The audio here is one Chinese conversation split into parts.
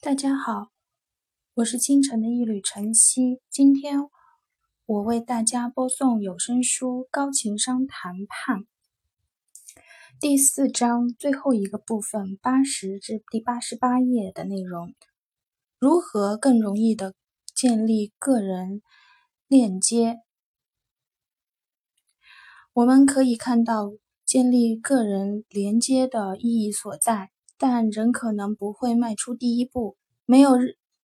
大家好，我是清晨的一缕晨曦。今天我为大家播送有声书《高情商谈判》第四章最后一个部分，八十至第八十八页的内容：如何更容易的建立个人链接？我们可以看到建立个人连接的意义所在。但仍可能不会迈出第一步。没有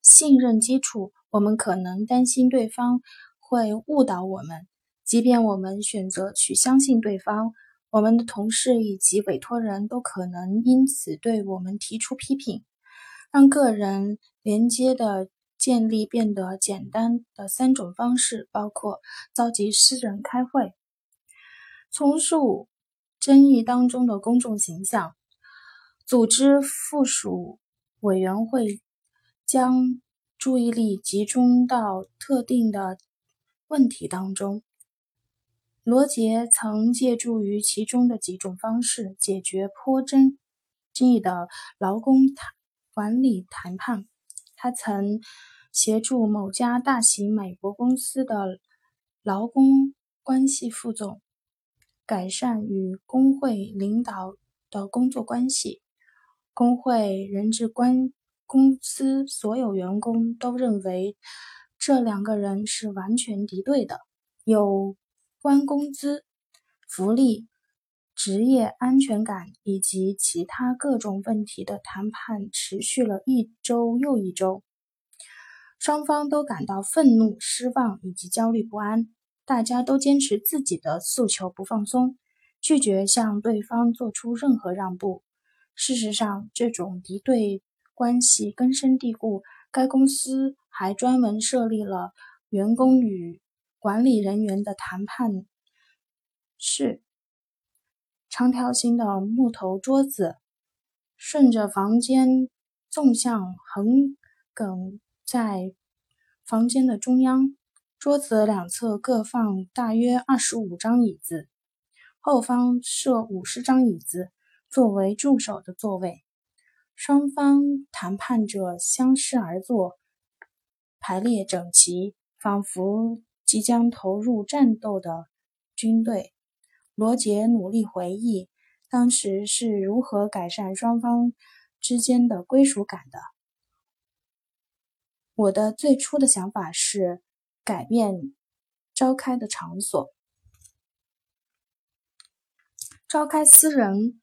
信任基础，我们可能担心对方会误导我们。即便我们选择去相信对方，我们的同事以及委托人都可能因此对我们提出批评。让个人连接的建立变得简单的三种方式包括：召集私人开会，重塑争议当中的公众形象。组织附属委员会将注意力集中到特定的问题当中。罗杰曾借助于其中的几种方式解决颇争议的劳工谈管理谈判。他曾协助某家大型美国公司的劳工关系副总改善与工会领导的工作关系。工会人质关公司所有员工都认为这两个人是完全敌对的。有关工资、福利、职业安全感以及其他各种问题的谈判持续了一周又一周，双方都感到愤怒、失望以及焦虑不安。大家都坚持自己的诉求不放松，拒绝向对方做出任何让步。事实上，这种敌对关系根深蒂固。该公司还专门设立了员工与管理人员的谈判室。长条形的木头桌子顺着房间纵向横梗在房间的中央，桌子两侧各放大约二十五张椅子，后方设五十张椅子。作为助手的座位，双方谈判者相视而坐，排列整齐，仿佛即将投入战斗的军队。罗杰努力回忆当时是如何改善双方之间的归属感的。我的最初的想法是改变召开的场所，召开私人。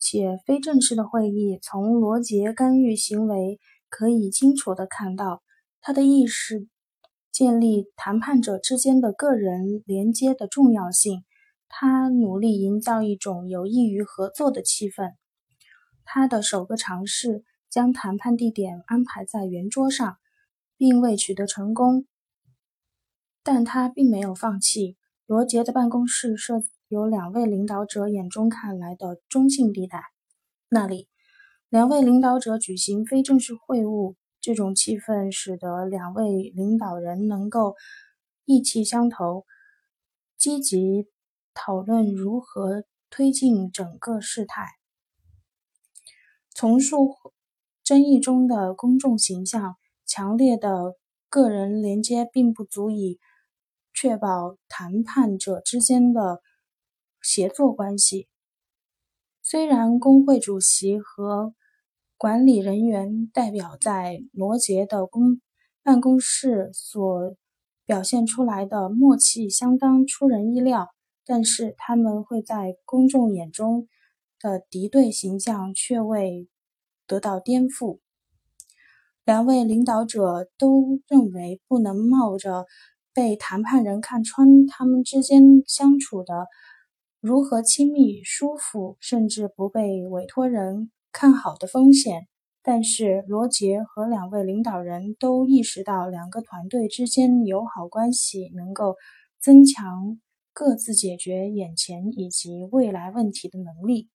且非正式的会议，从罗杰干预行为可以清楚地看到，他的意识建立谈判者之间的个人连接的重要性。他努力营造一种有益于合作的气氛。他的首个尝试将谈判地点安排在圆桌上，并未取得成功，但他并没有放弃。罗杰的办公室设。有两位领导者眼中看来的中性地带，那里两位领导者举行非正式会晤，这种气氛使得两位领导人能够意气相投，积极讨论如何推进整个事态。重塑争议中的公众形象，强烈的个人连接并不足以确保谈判者之间的。协作关系。虽然工会主席和管理人员代表在罗杰的公办公室所表现出来的默契相当出人意料，但是他们会在公众眼中的敌对形象却未得到颠覆。两位领导者都认为不能冒着被谈判人看穿他们之间相处的。如何亲密、舒服，甚至不被委托人看好的风险。但是，罗杰和两位领导人都意识到，两个团队之间友好关系能够增强各自解决眼前以及未来问题的能力。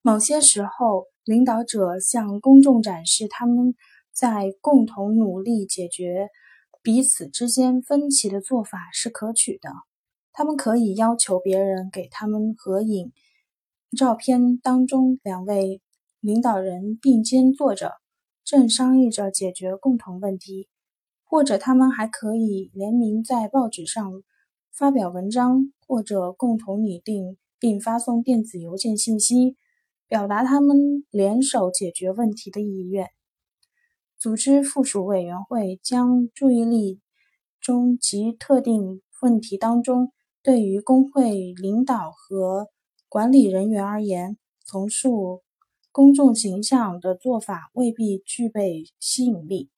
某些时候，领导者向公众展示他们在共同努力解决彼此之间分歧的做法是可取的。他们可以要求别人给他们合影照片当中两位领导人并肩坐着，正商议着解决共同问题，或者他们还可以联名在报纸上发表文章，或者共同拟定并发送电子邮件信息，表达他们联手解决问题的意愿。组织附属委员会将注意力中及特定问题当中，对于工会领导和管理人员而言，从事公众形象的做法未必具备吸引力，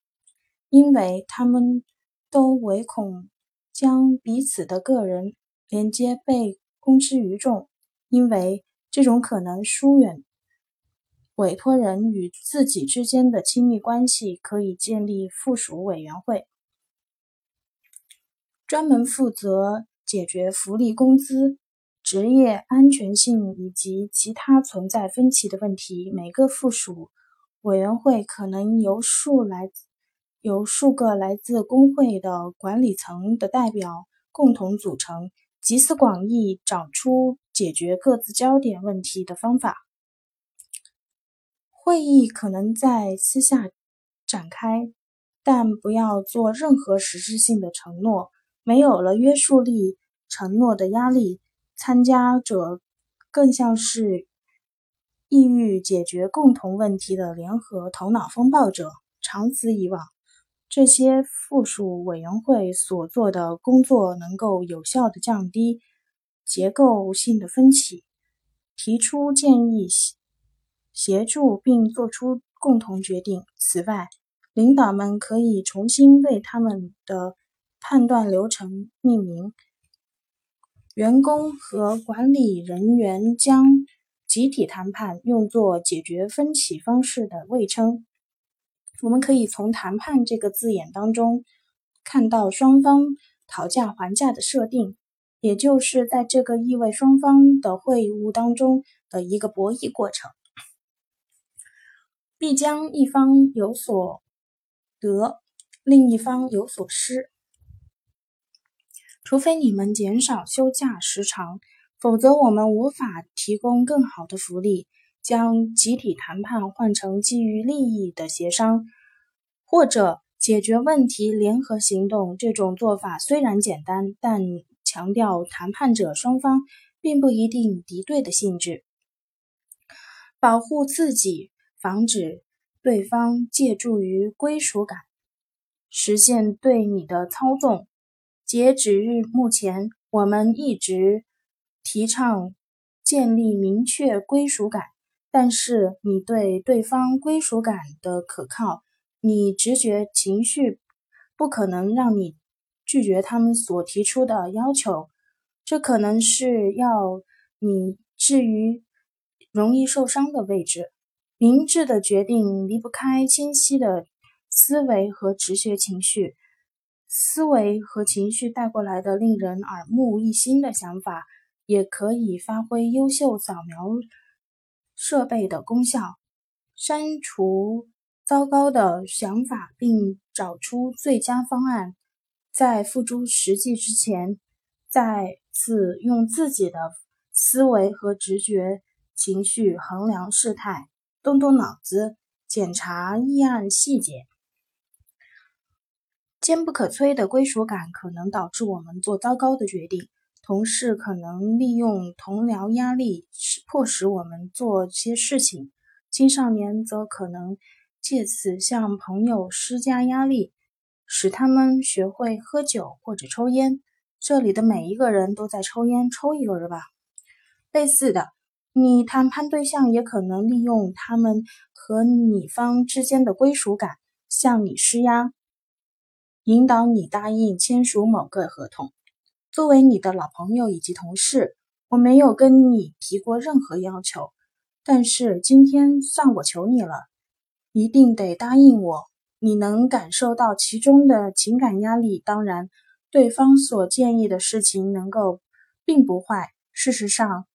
因为他们都唯恐将彼此的个人连接被公之于众，因为这种可能疏远。委托人与自己之间的亲密关系可以建立附属委员会，专门负责解决福利、工资、职业安全性以及其他存在分歧的问题。每个附属委员会可能由数来由数个来自工会的管理层的代表共同组成，集思广益，找出解决各自焦点问题的方法。会议可能在私下展开，但不要做任何实质性的承诺。没有了约束力承诺的压力，参加者更像是意欲解决共同问题的联合头脑风暴者。长此以往，这些附属委员会所做的工作能够有效地降低结构性的分歧，提出建议。协助并做出共同决定。此外，领导们可以重新为他们的判断流程命名。员工和管理人员将集体谈判用作解决分歧方式的谓称。我们可以从“谈判”这个字眼当中看到双方讨价还价的设定，也就是在这个意味双方的会晤当中的一个博弈过程。必将一方有所得，另一方有所失。除非你们减少休假时长，否则我们无法提供更好的福利。将集体谈判换成基于利益的协商，或者解决问题联合行动。这种做法虽然简单，但强调谈判者双方并不一定敌对的性质。保护自己。防止对方借助于归属感实现对你的操纵。截止日目前，我们一直提倡建立明确归属感，但是你对对方归属感的可靠，你直觉情绪不可能让你拒绝他们所提出的要求。这可能是要你置于容易受伤的位置。明智的决定离不开清晰的思维和直觉情绪。思维和情绪带过来的令人耳目一新的想法，也可以发挥优秀扫描设备的功效，删除糟糕的想法，并找出最佳方案。在付诸实际之前，再次用自己的思维和直觉情绪衡量事态。动动脑子，检查议案细节。坚不可摧的归属感可能导致我们做糟糕的决定。同事可能利用同僚压力迫使我们做些事情。青少年则可能借此向朋友施加压力，使他们学会喝酒或者抽烟。这里的每一个人都在抽烟，抽一根吧。类似的。你谈判对象也可能利用他们和你方之间的归属感，向你施压，引导你答应签署某个合同。作为你的老朋友以及同事，我没有跟你提过任何要求，但是今天算我求你了，一定得答应我。你能感受到其中的情感压力。当然，对方所建议的事情能够并不坏。事实上。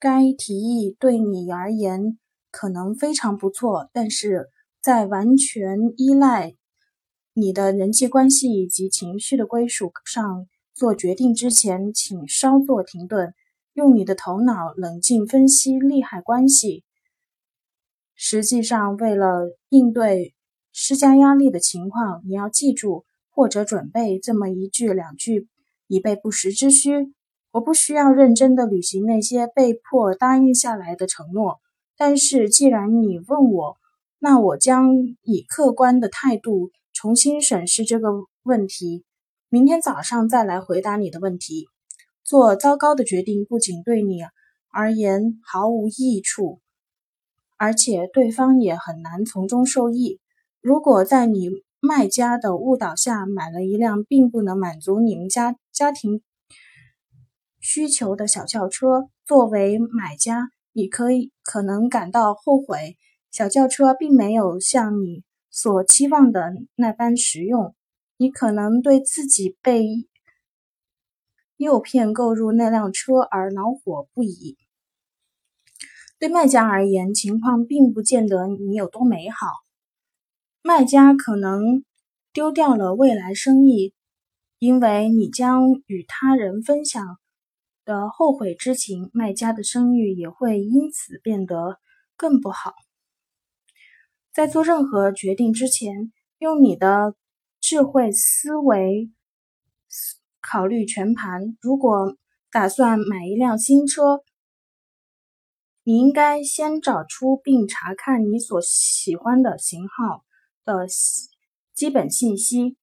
该提议对你而言可能非常不错，但是在完全依赖你的人际关系以及情绪的归属上做决定之前，请稍作停顿，用你的头脑冷静分析利害关系。实际上，为了应对施加压力的情况，你要记住或者准备这么一句两句，以备不时之需。我不需要认真的履行那些被迫答应下来的承诺，但是既然你问我，那我将以客观的态度重新审视这个问题。明天早上再来回答你的问题。做糟糕的决定不仅对你而言毫无益处，而且对方也很难从中受益。如果在你卖家的误导下买了一辆并不能满足你们家家庭需求的小轿车，作为买家，你可以可能感到后悔。小轿车并没有像你所期望的那般实用。你可能对自己被诱骗购入那辆车而恼火不已。对卖家而言，情况并不见得你有多美好。卖家可能丢掉了未来生意，因为你将与他人分享的后悔之情，卖家的声誉也会因此变得更不好。在做任何决定之前，用你的。智慧思维考虑全盘。如果打算买一辆新车，你应该先找出并查看你所喜欢的型号的基本信息。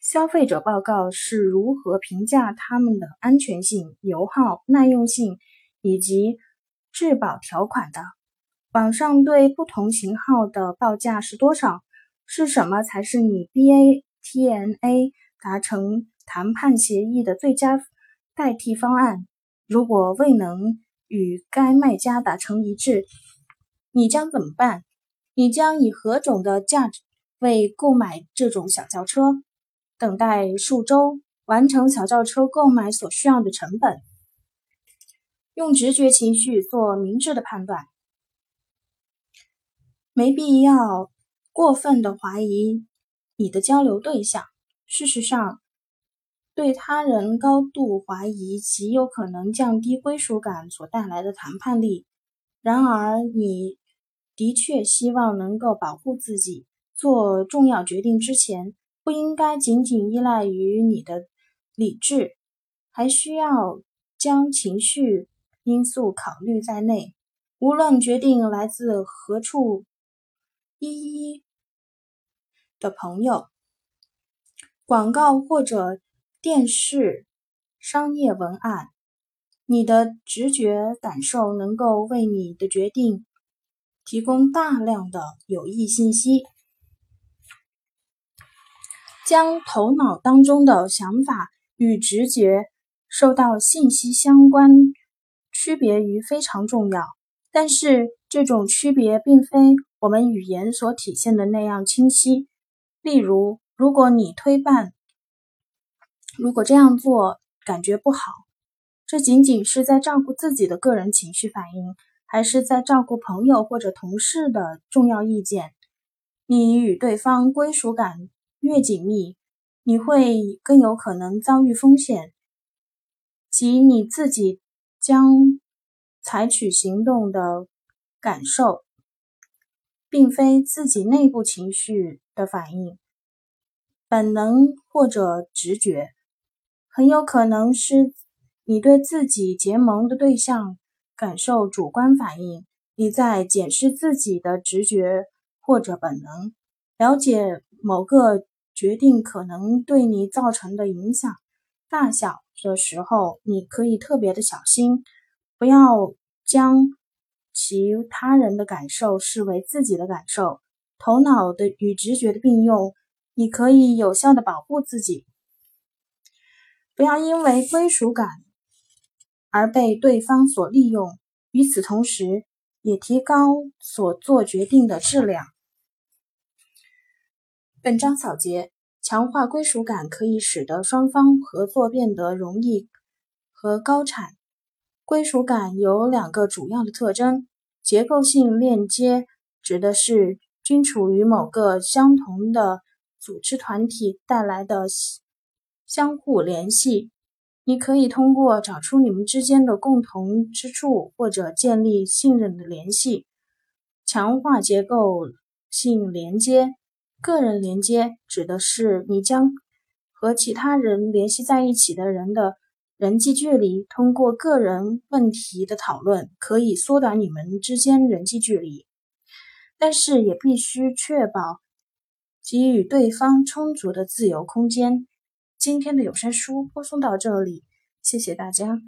消费者报告是如何评价它们的安全性、油耗、耐用性以及质保条款的？网上对不同型号的报价是多少？是什么才是你 BATNA 达成谈判协议的最佳代替方案？如果未能与该卖家达成一致，你将怎么办？你将以何种的价值为购买这种小轿车？等待数周，完成小轿车购买所需要的成本。用直觉情绪做明智的判断，没必要。过分的怀疑你的交流对象，事实上，对他人高度怀疑极有可能降低归属感所带来的谈判力。然而，你的确希望能够保护自己。做重要决定之前，不应该仅仅依赖于你的理智，还需要将情绪因素考虑在内。无论决定来自何处，一一。的朋友，广告或者电视商业文案，你的直觉感受能够为你的决定提供大量的有益信息。将头脑当中的想法与直觉受到信息相关区别于非常重要，但是这种区别并非我们语言所体现的那样清晰。例如，如果你推办，如果这样做感觉不好，这仅仅是在照顾自己的个人情绪反应，还是在照顾朋友或者同事的重要意见？你与对方归属感越紧密，你会更有可能遭遇风险，即你自己将采取行动的感受。并非自己内部情绪的反应，本能或者直觉，很有可能是你对自己结盟的对象感受主观反应。你在检视自己的直觉或者本能，了解某个决定可能对你造成的影响大小的时候，你可以特别的小心，不要将。其他人的感受视为自己的感受，头脑的与直觉的并用，你可以有效的保护自己。不要因为归属感而被对方所利用。与此同时，也提高所做决定的质量。本章小结：强化归属感可以使得双方合作变得容易和高产。归属感有两个主要的特征：结构性链接指的是均处于某个相同的组织团体带来的相互联系。你可以通过找出你们之间的共同之处，或者建立信任的联系。强化结构性连接。个人连接指的是你将和其他人联系在一起的人的人际距离。通过个人问题的讨论，可以缩短你们之间人际距离，但是也必须确保给予对方充足的自由空间。今天的有声书播送到这里，谢谢大家。